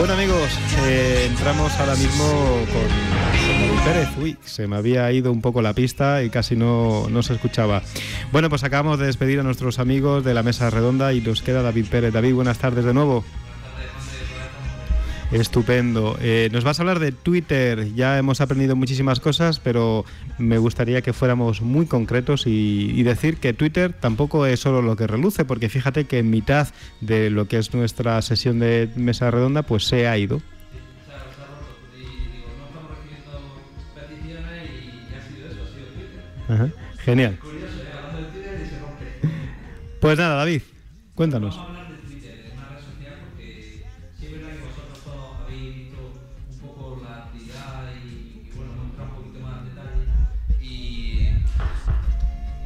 Bueno amigos, eh, entramos ahora mismo con, con David Pérez. Uy, se me había ido un poco la pista y casi no, no se escuchaba. Bueno, pues acabamos de despedir a nuestros amigos de la mesa redonda y nos queda David Pérez. David, buenas tardes de nuevo. Estupendo. Eh, nos vas a hablar de Twitter. Ya hemos aprendido muchísimas cosas, pero me gustaría que fuéramos muy concretos y, y decir que Twitter tampoco es solo lo que reluce, porque fíjate que en mitad de lo que es nuestra sesión de mesa redonda, pues se ha ido. Ajá, Genial. Pues nada, David, cuéntanos.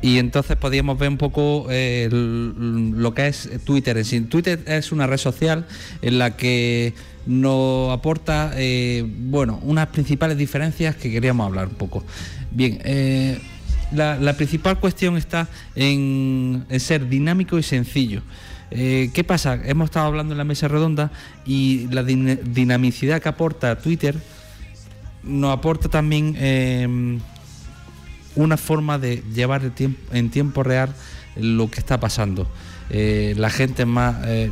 Y entonces podíamos ver un poco eh, lo que es Twitter en sí. Twitter es una red social en la que nos aporta, eh, bueno, unas principales diferencias que queríamos hablar un poco. Bien, eh, la, principal cuestión está en, ser dinámico y sencillo. ¿Qué pasa? Hemos estado hablando en la mesa redonda y la din- dinamicidad que aporta Twitter nos aporta también eh, una forma de llevar en tiempo real lo que está pasando. Eh, la gente más, eh,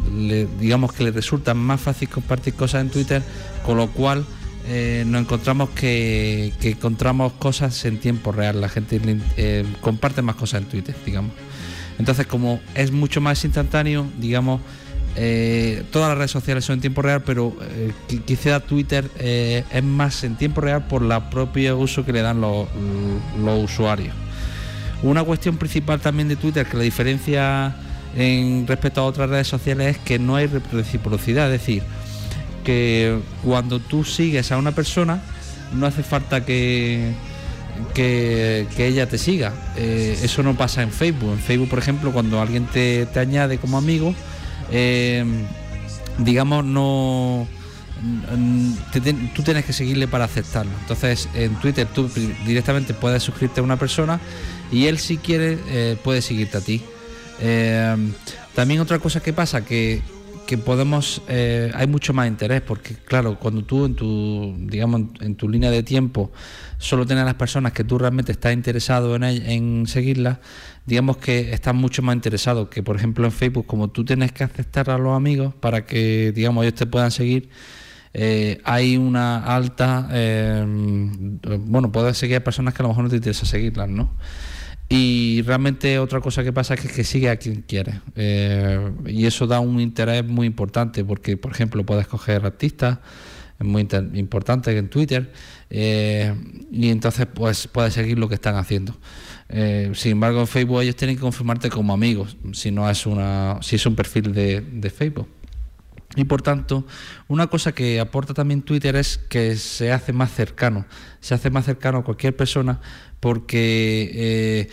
digamos que le resulta más fácil compartir cosas en Twitter, con lo cual eh, nos encontramos que, encontramos cosas en tiempo real. La gente comparte más cosas en Twitter, digamos. Entonces, como es mucho más instantáneo, digamos, eh, todas las redes sociales son en tiempo real, pero eh, qui- quizá Twitter eh, es más en tiempo real por el propio uso que le dan los, los usuarios. Una cuestión principal también de Twitter que la diferencia en respecto a otras redes sociales es que no hay reciprocidad, es decir, que cuando tú sigues a una persona no hace falta que, que, ella te siga. Eso no pasa en Facebook. En Facebook, por ejemplo, cuando alguien te, te añade como amigo, eh, digamos, no. tú tienes que seguirle para aceptarlo. Entonces, en Twitter tú directamente puedes suscribirte a una persona y él, si quiere, eh, puede seguirte a ti. Eh, también otra cosa que pasa que que podemos eh, hay mucho más interés porque claro cuando tú en tu digamos en, tu línea de tiempo solo tienes a las personas que tú realmente estás interesado en, en seguirlas digamos que estás mucho más interesado que por ejemplo en Facebook como tú tienes que aceptar a los amigos para que digamos ellos te puedan seguir eh, hay una alta eh, bueno puedes seguir a personas que a lo mejor no te interesa seguirlas no y realmente otra cosa que pasa es que, sigue a quien quiere. Eh, y eso da un interés muy importante porque, por ejemplo, puedes coger artistas, es muy importante en Twitter, eh, y entonces pues puedes seguir lo que están haciendo. Eh, sin embargo, en Facebook ellos tienen que confirmarte como amigos, si no es una, si es un perfil de, de Facebook. Y por tanto, una cosa que aporta también Twitter es que se hace más cercano, se hace más cercano a cualquier persona porque eh,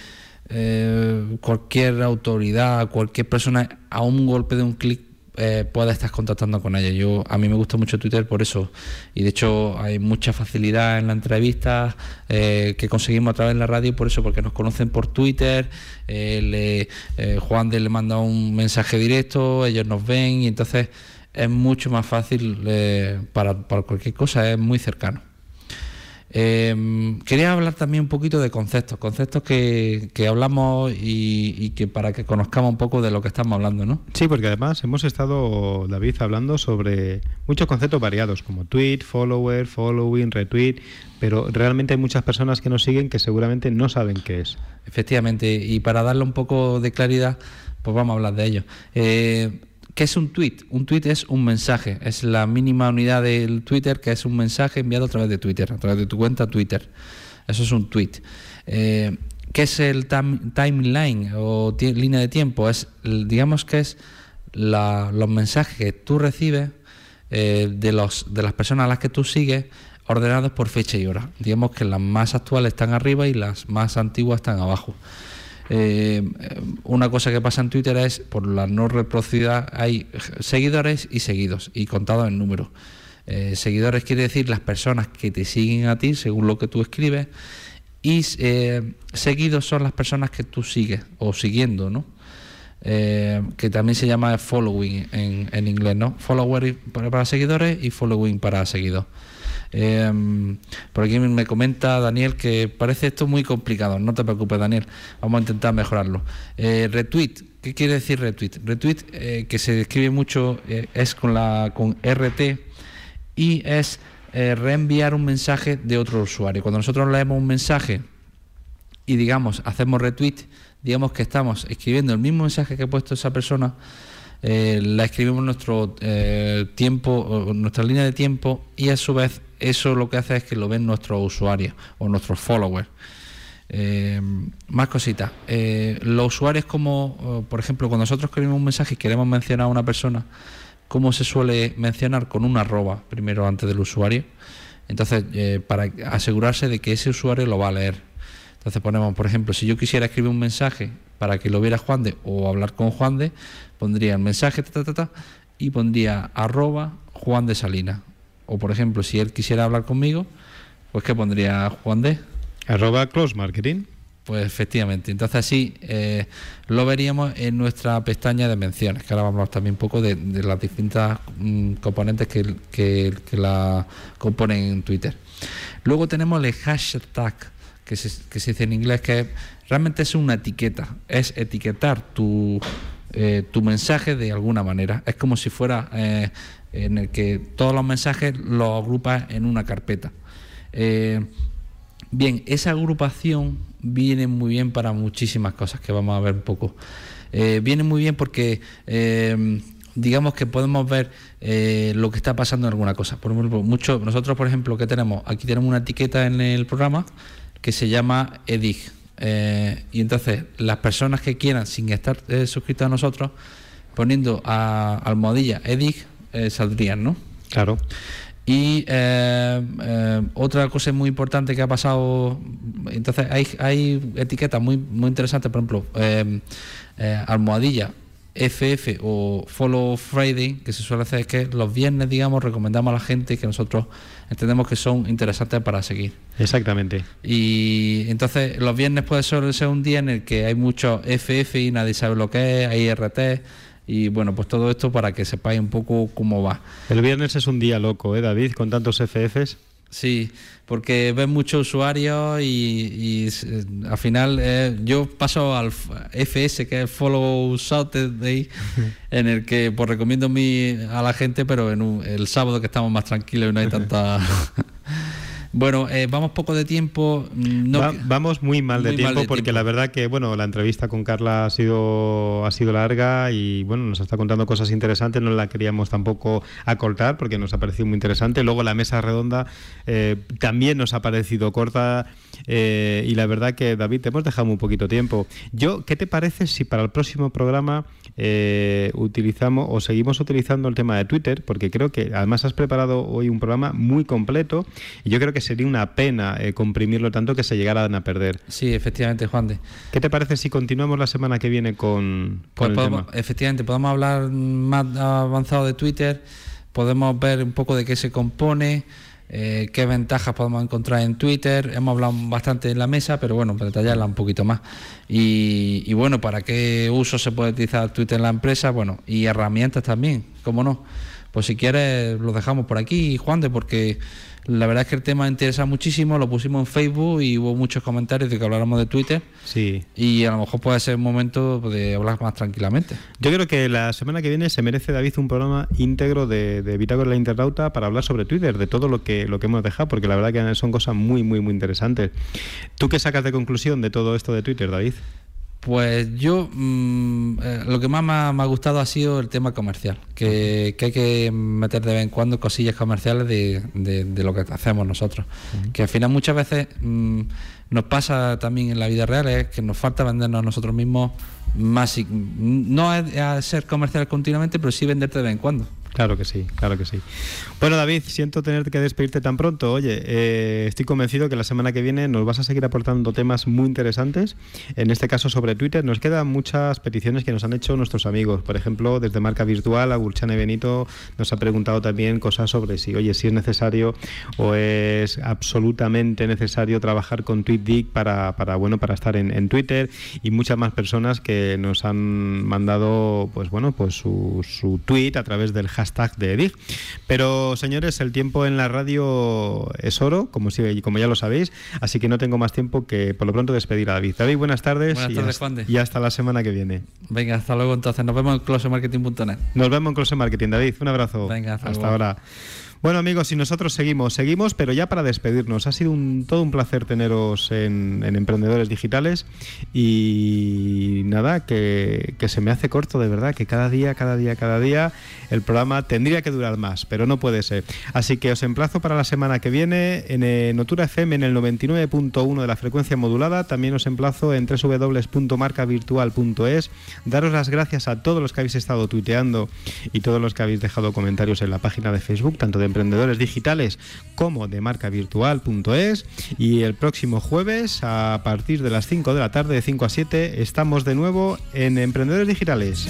eh, cualquier autoridad, cualquier persona a un golpe de un clic eh, puede estar contactando con ella. Yo a mí me gusta mucho Twitter por eso y de hecho hay mucha facilidad en la entrevista eh, que conseguimos a través de la radio por eso porque nos conocen por Twitter. eh, le- eh, Juan de le manda un mensaje directo, ellos nos ven y entonces es mucho más fácil eh, para, para cualquier cosa, es muy cercano. Eh, quería hablar también un poquito de conceptos, conceptos que, que hablamos y, y que para que conozcamos un poco de lo que estamos hablando, ¿no? Sí, porque además hemos estado, David, hablando sobre muchos conceptos variados, como tweet, follower, following, retweet, pero realmente hay muchas personas que nos siguen que seguramente no saben qué es. Efectivamente, y para darle un poco de claridad, pues vamos a hablar de ello. Eh, ¿Qué es un tweet? Un tweet es un mensaje, es la mínima unidad del Twitter, que es un mensaje enviado a través de Twitter, a través de tu cuenta Twitter. Eso es un tweet. Eh, ¿Qué es el timeline o línea de tiempo? Es, digamos que es los mensajes que tú recibes eh, de, los, de las personas a las que tú sigues ordenados por fecha y hora. Digamos que las más actuales están arriba y las más antiguas están abajo. Eh, una cosa que pasa en Twitter es, por la no reciprocidad, hay seguidores y seguidos, y contados en números. Eh, seguidores quiere decir las personas que te siguen a ti según lo que tú escribes, y eh, seguidos son las personas que tú sigues o siguiendo, ¿no? Eh, que también se llama following en, en inglés, ¿no? Follower para, seguidores y following para seguidores. Eh, por aquí me comenta Daniel que parece esto muy complicado. No te preocupes, Daniel. Vamos a intentar mejorarlo. Eh, retweet. ¿Qué quiere decir retweet? Retweet, eh, que se escribe mucho, eh, es con la con RT y es eh, reenviar un mensaje de otro usuario. Cuando nosotros leemos un mensaje y digamos hacemos retweet, digamos que estamos escribiendo el mismo mensaje que ha puesto esa persona, la escribimos nuestro tiempo, nuestra línea de tiempo y a su vez eso lo que hace es que lo ven nuestros usuarios o nuestros followers. Eh, más cositas. Eh, los usuarios como, eh, por ejemplo, cuando nosotros escribimos un mensaje y queremos mencionar a una persona, ¿cómo se suele mencionar? Con una arroba primero antes del usuario. Entonces, para asegurarse de que ese usuario lo va a leer. Entonces ponemos, por ejemplo, si yo quisiera escribir un mensaje para que lo viera Juan de o hablar con Juan de, pondría el mensaje ta, ta, ta, ta, y pondría arroba Juan de Salina. O por ejemplo, si él quisiera hablar conmigo, pues que pondría Juan de. Arroba close marketing. Pues efectivamente. Entonces así eh, lo veríamos en nuestra pestaña de menciones, que ahora vamos a hablar también un poco de, de las distintas mm, componentes que, que- que la componen en Twitter. Luego tenemos el hashtag, que se, que se dice en inglés, que realmente es una etiqueta, es etiquetar tu, eh, tu mensaje de alguna manera. Es como si fuera eh, en el que todos los mensajes los agrupas en una carpeta. Eh, Bien, esa agrupación viene muy bien para muchísimas cosas que vamos a ver un poco. Viene muy bien porque digamos que podemos ver lo que está pasando en alguna cosa. Por ejemplo, mucho, nosotros, por ejemplo, que tenemos, aquí tenemos una etiqueta en el programa que se llama EDIG. Eh, y entonces las personas que quieran, sin estar eh, suscritas a nosotros, poniendo a almohadilla EDIG, eh, saldrían, ¿no? Claro. Y otra cosa muy importante que ha pasado, entonces hay, hay etiquetas muy, muy interesantes, por ejemplo, almohadilla FF o Follow Friday, que se suele hacer es que los viernes, digamos, recomendamos a la gente que nosotros entendemos que son interesantes para seguir. Exactamente. Y entonces los viernes puede ser ser un día en el que hay muchos FF y nadie sabe lo que es, hay RT y bueno, pues todo esto para que sepáis un poco cómo va. El viernes es un día loco, ¿eh, David? Con tantos FFs. Sí, porque ves muchos usuarios y, y, eh, al final eh, yo paso al FS, que es Follow Saturday, en el que pues recomiendo mi, a la gente, pero en un- el sábado que estamos más tranquilos y no hay tanta... bueno, eh, vamos poco de tiempo. mm, No, Va- vamos muy mal de muy mal tiempo de porque tiempo. la verdad que bueno la entrevista con Carla ha sido ha sido larga y bueno nos está contando cosas interesantes no la queríamos tampoco acortar porque nos ha parecido muy interesante luego la mesa redonda eh, también nos ha parecido corta eh, y la verdad que David te hemos dejado muy poquito tiempo yo qué te parece si para el próximo programa eh, utilizamos o seguimos utilizando el tema de Twitter porque creo que además has preparado hoy un programa muy completo y yo creo que sería una pena eh, comprimirlo tanto que se llegaran a perder. Sí, efectivamente, Juan de. ¿Qué te parece si continuamos la semana que viene con, con Pues el podemos- tema? efectivamente, podemos hablar más avanzado de Twitter, podemos ver un poco de qué se compone, eh, qué ventajas podemos encontrar en Twitter. Hemos hablado bastante en la mesa, pero bueno, para detallarla un poquito más. Y, y bueno, para qué uso se puede utilizar Twitter en la empresa, bueno, y herramientas también, cómo no. Pues si quieres lo dejamos por aquí, Juan, de porque la verdad es que el tema interesa muchísimo, lo pusimos en Facebook y hubo muchos comentarios de que habláramos de Twitter. Sí. Y a lo mejor puede ser un momento de hablar más tranquilamente. Yo creo que la semana que viene se merece David un programa íntegro de, de Bitácora la Internauta para hablar sobre Twitter, de todo lo que, lo que hemos dejado, porque la verdad que son cosas muy, muy, muy interesantes. ¿Tú qué sacas de conclusión de todo esto de Twitter, David? Pues yo mm, eh, lo que más me ha, me ha gustado ha sido el tema comercial, que, que hay que meter de vez en cuando cosillas comerciales de, de- de lo que hacemos nosotros. Que al final muchas veces mm, nos pasa también en la vida real, es que nos falta vendernos a nosotros mismos más, y- no es a ser comercial continuamente, pero sí venderte de vez en cuando. Claro que sí, claro que sí. Bueno, David, siento tener que despedirte tan pronto. Oye, eh, estoy convencido que la semana que viene nos vas a seguir aportando temas muy interesantes. En este caso sobre Twitter nos quedan muchas peticiones que nos han hecho nuestros amigos. Por ejemplo, desde Marca Virtual, Agurchane Benito nos ha preguntado también cosas sobre si, oye, si es necesario o es absolutamente necesario trabajar con TweetDeck para, bueno, para estar en, Twitter y muchas más personas que nos han mandado, pues bueno, pues su, tweet a través del de Dig. Pero, señores, el tiempo en la radio es oro, como, si, como ya lo sabéis, así que no tengo más tiempo que por lo pronto despedir a David. David, buenas tardes, Buenas y, tardes, hasta, Juan de. y hasta la semana que viene. Venga, hasta luego entonces. Nos vemos en closemarketing.net. Nos vemos en Close Marketing, David. Un abrazo. Venga, hasta hasta luego. ahora. Bueno amigos, y nosotros seguimos, seguimos, pero ya para despedirnos. Ha sido un, todo un placer teneros en, en Emprendedores Digitales y nada, que, que se me hace corto de verdad, que cada día, cada día, cada día el programa tendría que durar más, pero no puede ser. Así que os emplazo para la semana que viene en eh, Notura FM en el 99.1 de la frecuencia modulada. También os emplazo en www.marcavirtual.es. Daros las gracias a todos los que habéis estado tuiteando y todos los que habéis dejado comentarios en la página de Facebook, tanto de Emprendedores Digitales como de marcavirtual.es. Y el próximo jueves, a partir de las 5 de la tarde, de 5 a 7, estamos de nuevo en Emprendedores Digitales.